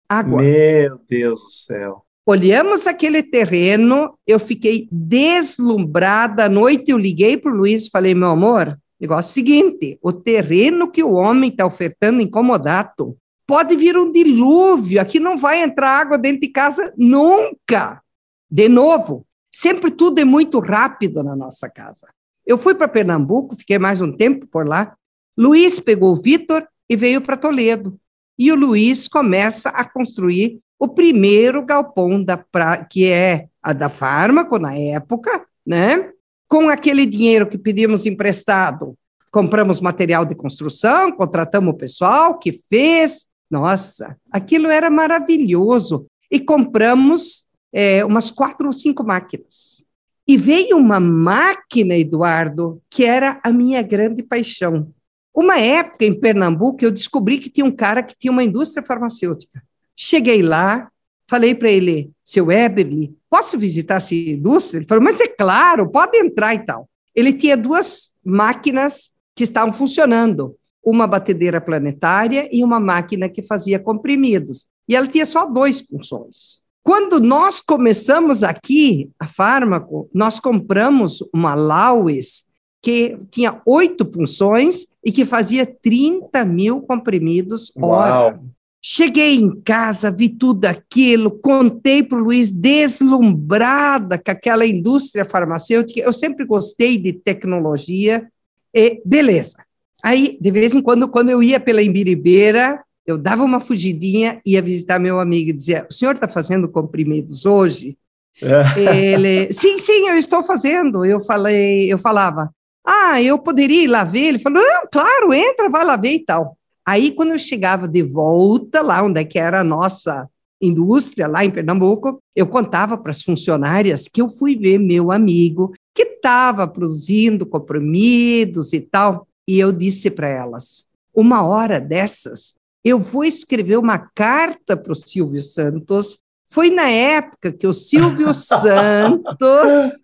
água. Meu Deus do céu. Olhamos aquele terreno, eu fiquei deslumbrada à noite. Eu liguei para o Luiz e falei: meu amor, Negócio seguinte: o terreno que o homem está ofertando em comodato pode vir um dilúvio, aqui não vai entrar água dentro de casa nunca. De novo, sempre tudo é muito rápido na nossa casa. Eu fui para Pernambuco, fiquei mais um tempo por lá. Luiz pegou o Vitor e veio para Toledo. E o Luiz começa a construir o primeiro galpão da pra, que é a da fármaco na época, né? Com aquele dinheiro que pedimos emprestado, compramos material de construção, contratamos o pessoal que fez. Nossa, aquilo era maravilhoso. E compramos é, umas quatro ou cinco máquinas. E veio uma máquina, Eduardo, que era a minha grande paixão. Uma época em Pernambuco, eu descobri que tinha um cara que tinha uma indústria farmacêutica. Cheguei lá, falei para ele, seu Eberly, posso visitar essa indústria? Ele falou, mas é claro, pode entrar e tal. Ele tinha duas máquinas que estavam funcionando, uma batedeira planetária e uma máquina que fazia comprimidos. E ela tinha só dois funções. Quando nós começamos aqui a fármaco, nós compramos uma Laues que tinha oito punções e que fazia 30 mil comprimidos hora. Cheguei em casa, vi tudo aquilo, contei para o Luiz, deslumbrada com aquela indústria farmacêutica. Eu sempre gostei de tecnologia. E beleza. Aí, de vez em quando, quando eu ia pela Imbiribeira, eu dava uma fugidinha, ia visitar meu amigo e dizia: O senhor está fazendo comprimidos hoje? É. Ele, sim, sim, eu estou fazendo. Eu falei, eu falava, ah, eu poderia ir lá ver. Ele falou, não, claro, entra, vai lá ver e tal. Aí, quando eu chegava de volta lá, onde é que era a nossa indústria, lá em Pernambuco, eu contava para as funcionárias que eu fui ver meu amigo que estava produzindo comprimidos e tal. E eu disse para elas: uma hora dessas, eu vou escrever uma carta para o Silvio Santos. Foi na época que o Silvio [LAUGHS] Santos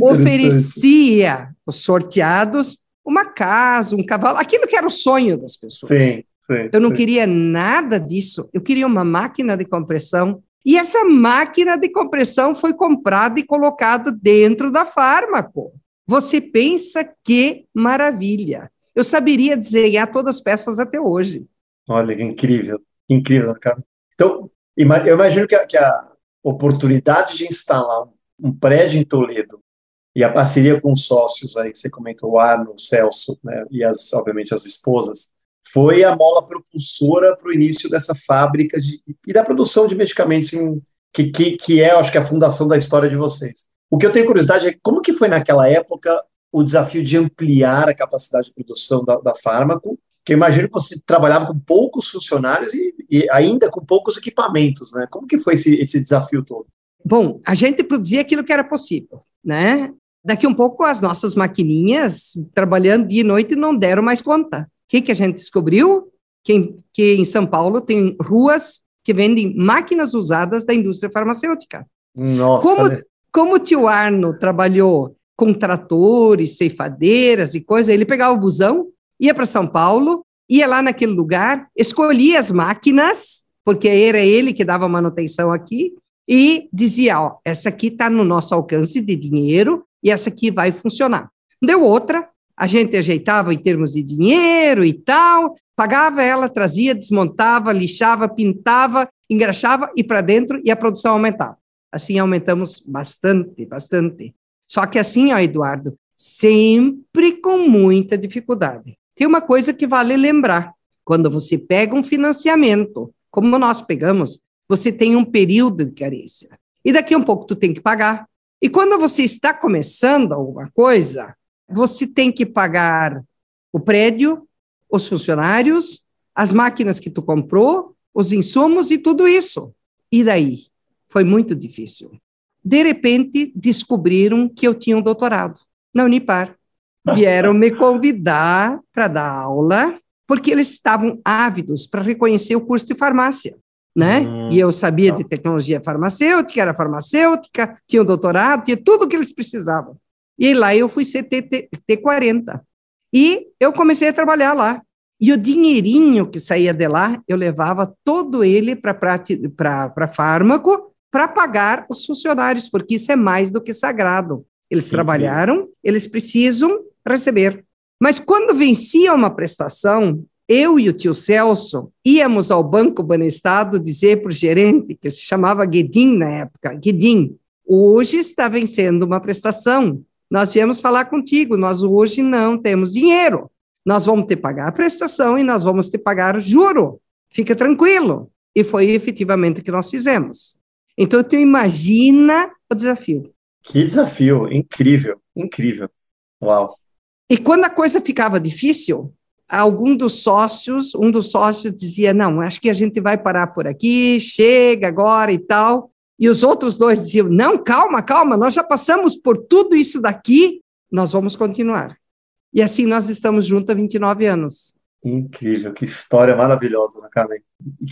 oferecia os sorteados uma casa, um cavalo, aquilo que era o sonho das pessoas. Sim, sim, eu não sim. queria nada disso. Eu queria uma máquina de compressão. E essa máquina de compressão foi comprada e colocada dentro da fármaco. Você pensa que maravilha. Eu saberia desenhar todas as peças até hoje. Olha, que incrível, incrível, cara. Então, eu imagino que a, que a oportunidade de instalar um prédio em Toledo e a parceria com os sócios aí que você comentou, o Arno, o Celso, né, e as, obviamente as esposas, foi a mola propulsora para o início dessa fábrica de, e da produção de medicamentos em, que, que, que é, acho que, a fundação da história de vocês. O que eu tenho curiosidade é como que foi naquela época o desafio de ampliar a capacidade de produção da, da fármaco que eu imagino que você trabalhava com poucos funcionários e, e, ainda com poucos equipamentos, né? Como que foi esse, esse desafio todo? Bom, a gente produzia aquilo que era possível, né? Daqui um pouco as nossas maquininhas, trabalhando dia e noite, não deram mais conta. O que, que a gente descobriu? Que, que em São Paulo tem ruas que vendem máquinas usadas da indústria farmacêutica. Nossa! Como, né? como o tio Arno trabalhou com tratores, ceifadeiras e coisa, ele pegava o busão, ia para São Paulo, ia lá naquele lugar, escolhia as máquinas, porque era ele que dava manutenção aqui, e dizia: Ó, essa aqui está no nosso alcance de dinheiro e essa aqui vai funcionar. Deu outra, a gente ajeitava em termos de dinheiro e tal, pagava ela, trazia, desmontava, lixava, pintava, engraxava e para dentro e a produção aumentava. Assim aumentamos bastante, bastante. Só que assim, ó, Eduardo, sempre com muita dificuldade. Tem uma coisa que vale lembrar: quando você pega um financiamento, como nós pegamos, você tem um período de carência. E daqui a um pouco tu tem que pagar. E quando você está começando alguma coisa, você tem que pagar o prédio, os funcionários, as máquinas que tu comprou, os insumos e tudo isso. E daí? Foi muito difícil. De repente, descobriram que eu tinha um doutorado na Unipar vieram me convidar para dar aula, porque eles estavam ávidos para reconhecer o curso de farmácia. Né? Hum, e eu sabia tá. de tecnologia farmacêutica, era farmacêutica, tinha um doutorado, tinha tudo o que eles precisavam. E lá eu fui ser T40. E eu comecei a trabalhar lá. E o dinheirinho que saía de lá, eu levava todo ele para fármaco para pagar os funcionários, porque isso é mais do que sagrado. Eles trabalharam, eles precisam receber. Mas quando vencia uma prestação, eu e o tio Celso íamos ao Banco Banestado dizer para o gerente, que se chamava Guedin na época, Guedin, hoje está vencendo uma prestação, nós viemos falar contigo, nós hoje não temos dinheiro, nós vamos que pagar a prestação e nós vamos que pagar juro, fica tranquilo. E foi efetivamente o que nós fizemos. Então, tu imagina o desafio. Que desafio, incrível, incrível. Uau. E quando a coisa ficava difícil, algum dos sócios, um dos sócios dizia: Não, acho que a gente vai parar por aqui, chega agora e tal. E os outros dois diziam: Não, calma, calma, nós já passamos por tudo isso daqui, nós vamos continuar. E assim nós estamos juntos há 29 anos. Incrível, que história maravilhosa, né, Carmen?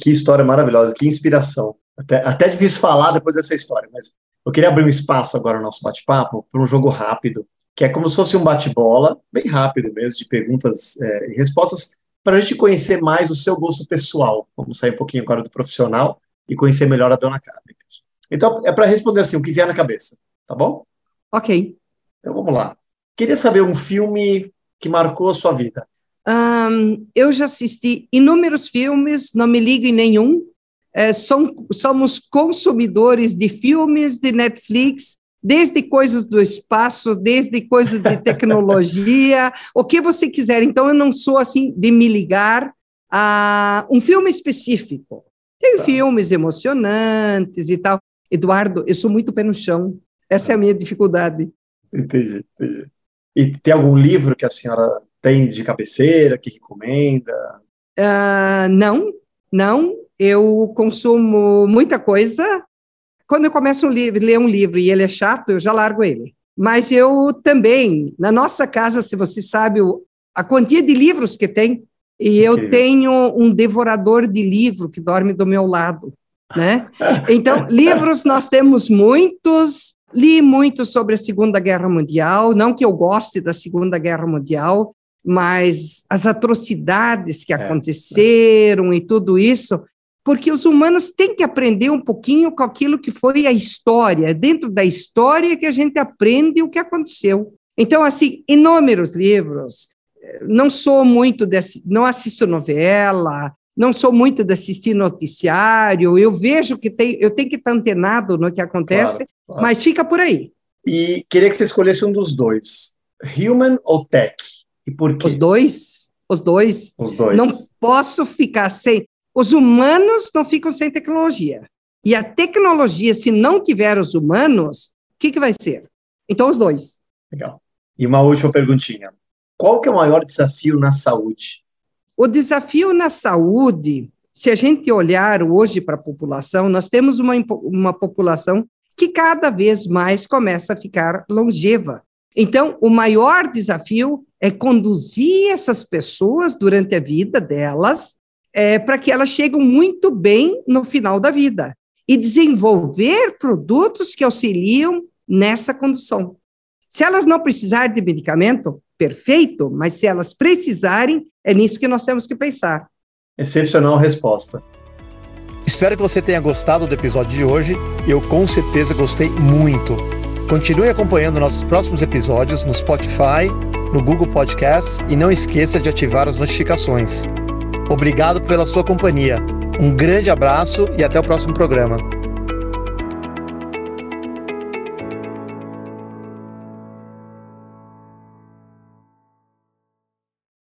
Que história maravilhosa, que inspiração. Até, até difícil falar depois dessa história, mas eu queria abrir um espaço agora no nosso bate-papo para um jogo rápido, que é como se fosse um bate-bola, bem rápido mesmo, de perguntas é, e respostas, para a gente conhecer mais o seu gosto pessoal. Vamos sair um pouquinho agora do profissional e conhecer melhor a dona Carmen. Então, é para responder assim, o que vier na cabeça, tá bom? Ok. Então vamos lá. Queria saber um filme que marcou a sua vida. Um, eu já assisti inúmeros filmes, não me ligo em nenhum. É, som, somos consumidores de filmes de Netflix, desde coisas do espaço, desde coisas de tecnologia, [LAUGHS] o que você quiser. Então, eu não sou assim de me ligar a um filme específico. Tem tá. filmes emocionantes e tal. Eduardo, eu sou muito pé no chão. Essa é a minha dificuldade. Entendi, entendi. E tem algum livro que a senhora tem de cabeceira, que recomenda? Uh, não, não. Eu consumo muita coisa. Quando eu começo a ler um livro e ele é chato, eu já largo ele. Mas eu também, na nossa casa, se você sabe a quantia de livros que tem, e eu tenho um devorador de livro que dorme do meu lado, né? Então, [LAUGHS] livros nós temos muitos, Li muito sobre a Segunda Guerra Mundial, não que eu goste da Segunda Guerra Mundial, mas as atrocidades que é, aconteceram é. e tudo isso, porque os humanos têm que aprender um pouquinho com aquilo que foi a história, dentro da história que a gente aprende o que aconteceu. Então, assim, inúmeros livros. Não sou muito desse, não assisto novela, não sou muito de assistir noticiário, eu vejo que tem, eu tenho que estar antenado no que acontece, claro, claro. mas fica por aí. E queria que você escolhesse um dos dois, human ou tech? E por quê? Os dois, os dois. Os dois. Não posso ficar sem. Os humanos não ficam sem tecnologia. E a tecnologia, se não tiver os humanos, o que, que vai ser? Então, os dois. Legal. E uma última perguntinha. Qual que é o maior desafio na saúde? O desafio na saúde, se a gente olhar hoje para a população, nós temos uma, uma população que cada vez mais começa a ficar longeva. Então, o maior desafio é conduzir essas pessoas durante a vida delas é, para que elas cheguem muito bem no final da vida e desenvolver produtos que auxiliam nessa condução. Se elas não precisarem de medicamento, perfeito, mas se elas precisarem, é nisso que nós temos que pensar. Excepcional resposta. Espero que você tenha gostado do episódio de hoje. Eu com certeza gostei muito. Continue acompanhando nossos próximos episódios no Spotify, no Google Podcasts e não esqueça de ativar as notificações. Obrigado pela sua companhia. Um grande abraço e até o próximo programa.